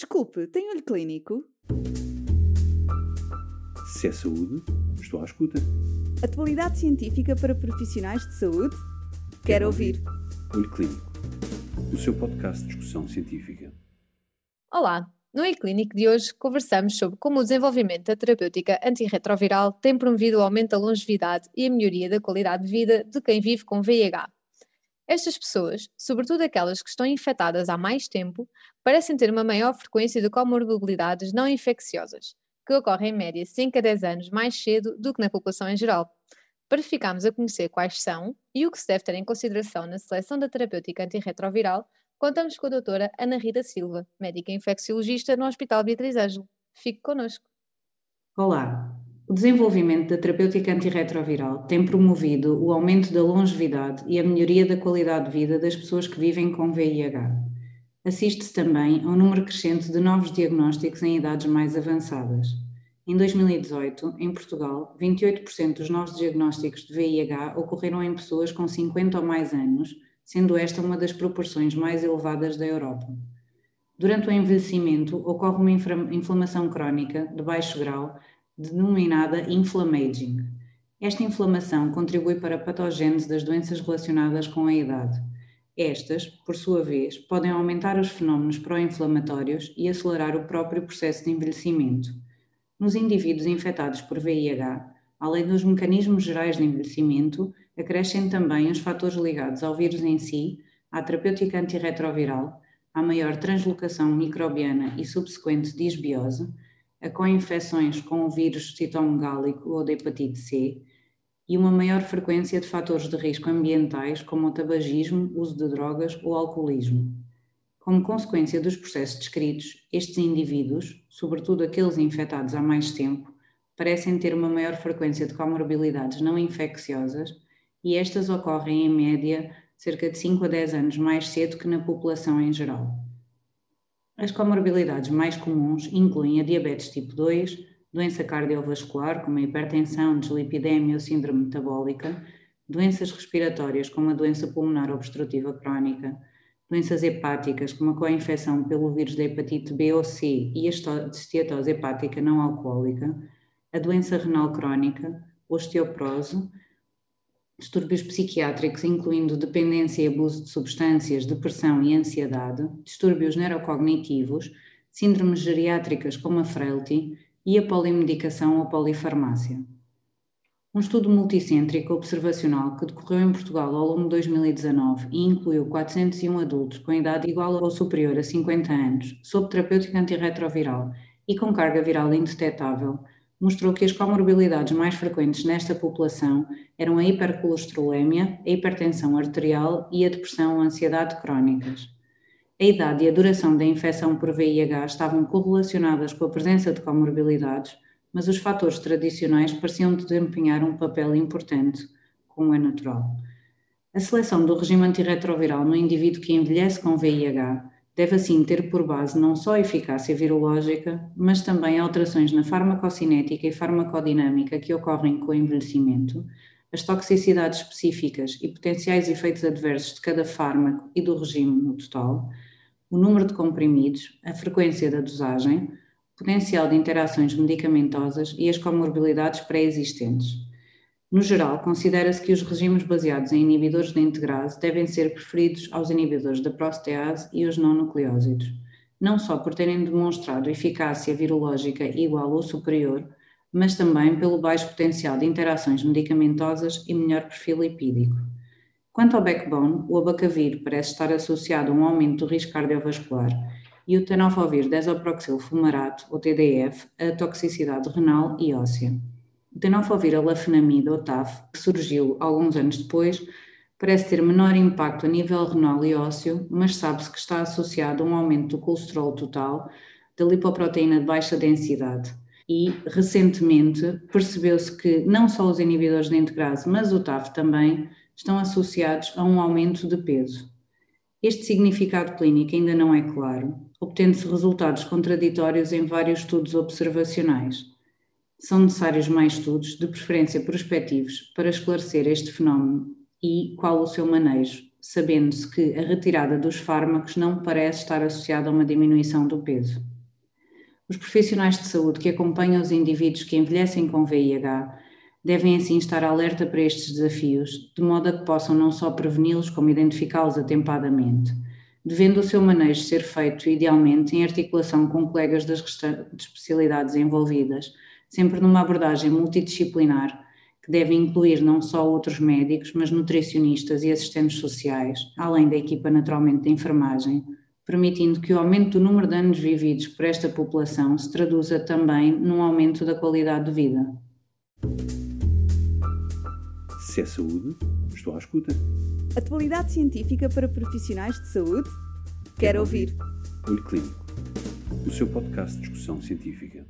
Desculpe, tem olho clínico? Se é saúde, estou à escuta. Atualidade científica para profissionais de saúde? Quero, Quero ouvir. ouvir. Olho Clínico, o seu podcast de discussão científica. Olá, no e-Clínico de hoje conversamos sobre como o desenvolvimento da terapêutica antirretroviral tem promovido o aumento da longevidade e a melhoria da qualidade de vida de quem vive com VIH. Estas pessoas, sobretudo aquelas que estão infectadas há mais tempo, parecem ter uma maior frequência de comorbilidades não infecciosas, que ocorrem em média 5 a 10 anos mais cedo do que na população em geral. Para ficarmos a conhecer quais são e o que se deve ter em consideração na seleção da terapêutica antirretroviral, contamos com a doutora Ana Rita Silva, médica infecciologista no Hospital Beatriz Ângelo. Fique connosco. Olá, o desenvolvimento da terapêutica antirretroviral tem promovido o aumento da longevidade e a melhoria da qualidade de vida das pessoas que vivem com VIH. Assiste-se também a um número crescente de novos diagnósticos em idades mais avançadas. Em 2018, em Portugal, 28% dos novos diagnósticos de VIH ocorreram em pessoas com 50 ou mais anos, sendo esta uma das proporções mais elevadas da Europa. Durante o envelhecimento, ocorre uma inflamação crónica de baixo grau denominada inflammaging. Esta inflamação contribui para a patogênese das doenças relacionadas com a idade. Estas, por sua vez, podem aumentar os fenómenos pró-inflamatórios e acelerar o próprio processo de envelhecimento. Nos indivíduos infectados por VIH, além dos mecanismos gerais de envelhecimento, acrescem também os fatores ligados ao vírus em si, à terapêutica antirretroviral, à maior translocação microbiana e subsequente disbiose, a co-infecções com o vírus citomegálico ou da hepatite C e uma maior frequência de fatores de risco ambientais como o tabagismo, uso de drogas ou alcoolismo. Como consequência dos processos descritos, estes indivíduos, sobretudo aqueles infectados há mais tempo, parecem ter uma maior frequência de comorbilidades não infecciosas e estas ocorrem em média cerca de 5 a 10 anos mais cedo que na população em geral. As comorbilidades mais comuns incluem a diabetes tipo 2, doença cardiovascular, como a hipertensão, deslipidemia ou síndrome metabólica, doenças respiratórias, como a doença pulmonar obstrutiva crónica, doenças hepáticas, como a co-infecção pelo vírus da hepatite B ou C e a esteatose hepática não alcoólica, a doença renal crónica, osteoporose, distúrbios psiquiátricos, incluindo dependência e abuso de substâncias, depressão e ansiedade, distúrbios neurocognitivos, síndromes geriátricas como a frailty e a polimedicação ou polifarmácia. Um estudo multicêntrico observacional que decorreu em Portugal ao longo de 2019 e incluiu 401 adultos com idade igual ou superior a 50 anos, sob terapêutica antirretroviral e com carga viral indetetável, mostrou que as comorbilidades mais frequentes nesta população eram a hipercolesterolemia, a hipertensão arterial e a depressão ou ansiedade crónicas. A idade e a duração da infecção por VIH estavam correlacionadas com a presença de comorbilidades, mas os fatores tradicionais pareciam desempenhar um papel importante, como é natural. A seleção do regime antirretroviral no indivíduo que envelhece com VIH deve assim ter por base não só a eficácia virológica, mas também alterações na farmacocinética e farmacodinâmica que ocorrem com o envelhecimento, as toxicidades específicas e potenciais efeitos adversos de cada fármaco e do regime no total, o número de comprimidos, a frequência da dosagem, o potencial de interações medicamentosas e as comorbilidades pré-existentes. No geral, considera-se que os regimes baseados em inibidores de integrase devem ser preferidos aos inibidores da protease e os não nucleósidos, não só por terem demonstrado eficácia virológica igual ou superior, mas também pelo baixo potencial de interações medicamentosas e melhor perfil lipídico. Quanto ao backbone, o abacavir parece estar associado a um aumento do risco cardiovascular e o tenofovir desoproxil fumarato, ou TDF, a toxicidade renal e óssea. O tenofovir alafenamida, ou TAF, que surgiu alguns anos depois, parece ter menor impacto a nível renal e ósseo, mas sabe-se que está associado a um aumento do colesterol total, da lipoproteína de baixa densidade. E, recentemente, percebeu-se que não só os inibidores de integrase, mas o TAF também, estão associados a um aumento de peso. Este significado clínico ainda não é claro, obtendo-se resultados contraditórios em vários estudos observacionais são necessários mais estudos, de preferência prospectivos, para esclarecer este fenómeno e qual o seu manejo, sabendo-se que a retirada dos fármacos não parece estar associada a uma diminuição do peso. Os profissionais de saúde que acompanham os indivíduos que envelhecem com VIH devem assim estar alerta para estes desafios, de modo a que possam não só preveni-los, como identificá-los atempadamente, devendo o seu manejo ser feito idealmente em articulação com colegas das restantes especialidades envolvidas, sempre numa abordagem multidisciplinar que deve incluir não só outros médicos, mas nutricionistas e assistentes sociais, além da equipa naturalmente de enfermagem, permitindo que o aumento do número de anos vividos por esta população se traduza também num aumento da qualidade de vida. Se é saúde, estou à escuta. Atualidade científica para profissionais de saúde? Quero ouvir. Olho Clínico, o seu podcast de discussão científica.